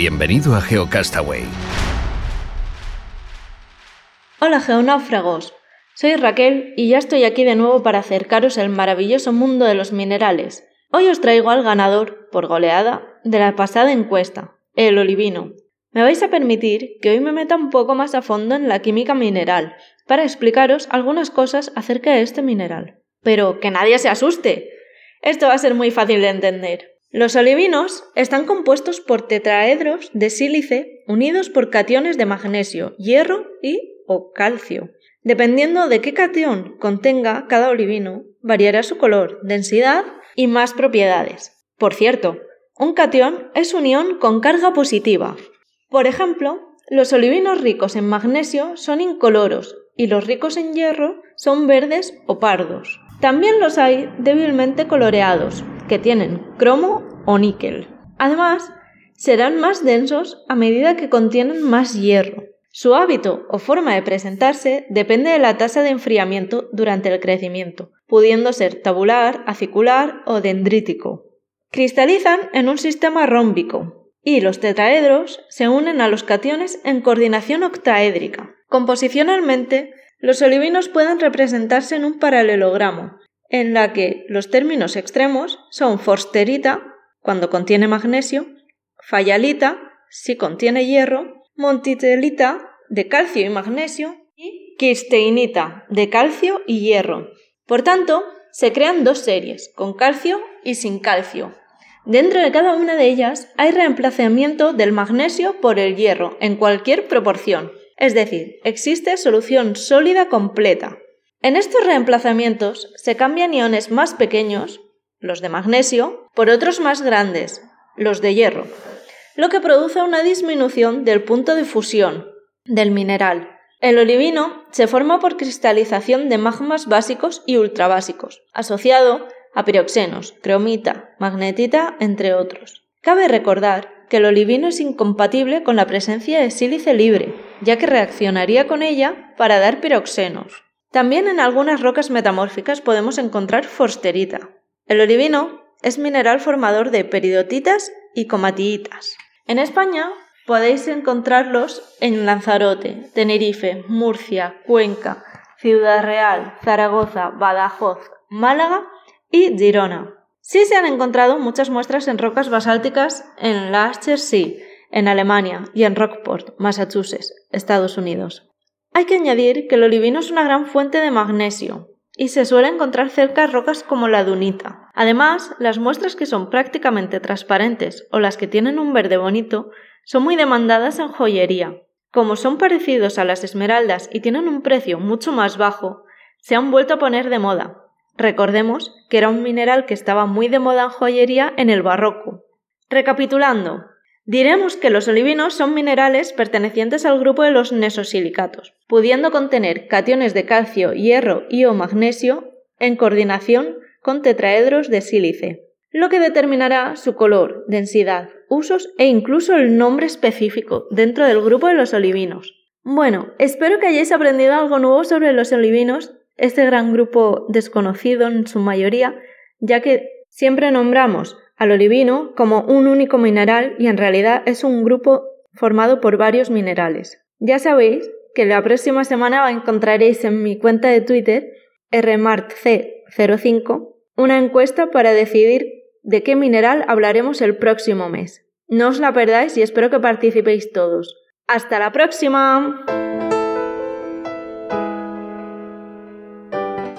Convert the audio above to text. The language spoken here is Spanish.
Bienvenido a GeoCastaway. Hola geonáufragos, soy Raquel y ya estoy aquí de nuevo para acercaros al maravilloso mundo de los minerales. Hoy os traigo al ganador, por goleada, de la pasada encuesta, el olivino. Me vais a permitir que hoy me meta un poco más a fondo en la química mineral, para explicaros algunas cosas acerca de este mineral. Pero que nadie se asuste. Esto va a ser muy fácil de entender. Los olivinos están compuestos por tetraedros de sílice unidos por cationes de magnesio, hierro y o calcio. Dependiendo de qué cation contenga cada olivino, variará su color, densidad y más propiedades. Por cierto, un cation es unión con carga positiva. Por ejemplo, los olivinos ricos en magnesio son incoloros y los ricos en hierro son verdes o pardos. También los hay débilmente coloreados, que tienen cromo o níquel. Además, serán más densos a medida que contienen más hierro. Su hábito o forma de presentarse depende de la tasa de enfriamiento durante el crecimiento, pudiendo ser tabular, acicular o dendrítico. Cristalizan en un sistema rómbico y los tetraedros se unen a los cationes en coordinación octaédrica. Composicionalmente, los olivinos pueden representarse en un paralelogramo, en la que los términos extremos son forsterita, cuando contiene magnesio, fayalita, si contiene hierro, montitelita, de calcio y magnesio, y quisteinita, de calcio y hierro. Por tanto, se crean dos series, con calcio y sin calcio. Dentro de cada una de ellas hay reemplazamiento del magnesio por el hierro en cualquier proporción, es decir, existe solución sólida completa. En estos reemplazamientos se cambian iones más pequeños, los de magnesio, por otros más grandes, los de hierro, lo que produce una disminución del punto de fusión del mineral. El olivino se forma por cristalización de magmas básicos y ultrabásicos, asociado a piroxenos, cromita, magnetita, entre otros. Cabe recordar que el olivino es incompatible con la presencia de sílice libre, ya que reaccionaría con ella para dar piroxenos. También en algunas rocas metamórficas podemos encontrar forsterita. El olivino es mineral formador de peridotitas y comatiitas. En España podéis encontrarlos en Lanzarote, Tenerife, Murcia, Cuenca, Ciudad Real, Zaragoza, Badajoz, Málaga y Girona. Sí se han encontrado muchas muestras en rocas basálticas en Lasker Sea, en Alemania, y en Rockport, Massachusetts, Estados Unidos. Hay que añadir que el olivino es una gran fuente de magnesio y se suele encontrar cerca rocas como la dunita. Además, las muestras que son prácticamente transparentes o las que tienen un verde bonito son muy demandadas en joyería. Como son parecidos a las esmeraldas y tienen un precio mucho más bajo, se han vuelto a poner de moda. Recordemos que era un mineral que estaba muy de moda en joyería en el barroco. Recapitulando, Diremos que los olivinos son minerales pertenecientes al grupo de los nesosilicatos, pudiendo contener cationes de calcio, hierro y o magnesio en coordinación con tetraedros de sílice, lo que determinará su color, densidad, usos e incluso el nombre específico dentro del grupo de los olivinos. Bueno, espero que hayáis aprendido algo nuevo sobre los olivinos, este gran grupo desconocido en su mayoría, ya que siempre nombramos al olivino como un único mineral y en realidad es un grupo formado por varios minerales. Ya sabéis que la próxima semana encontraréis en mi cuenta de Twitter rmartc05 una encuesta para decidir de qué mineral hablaremos el próximo mes. No os la perdáis y espero que participéis todos. ¡Hasta la próxima!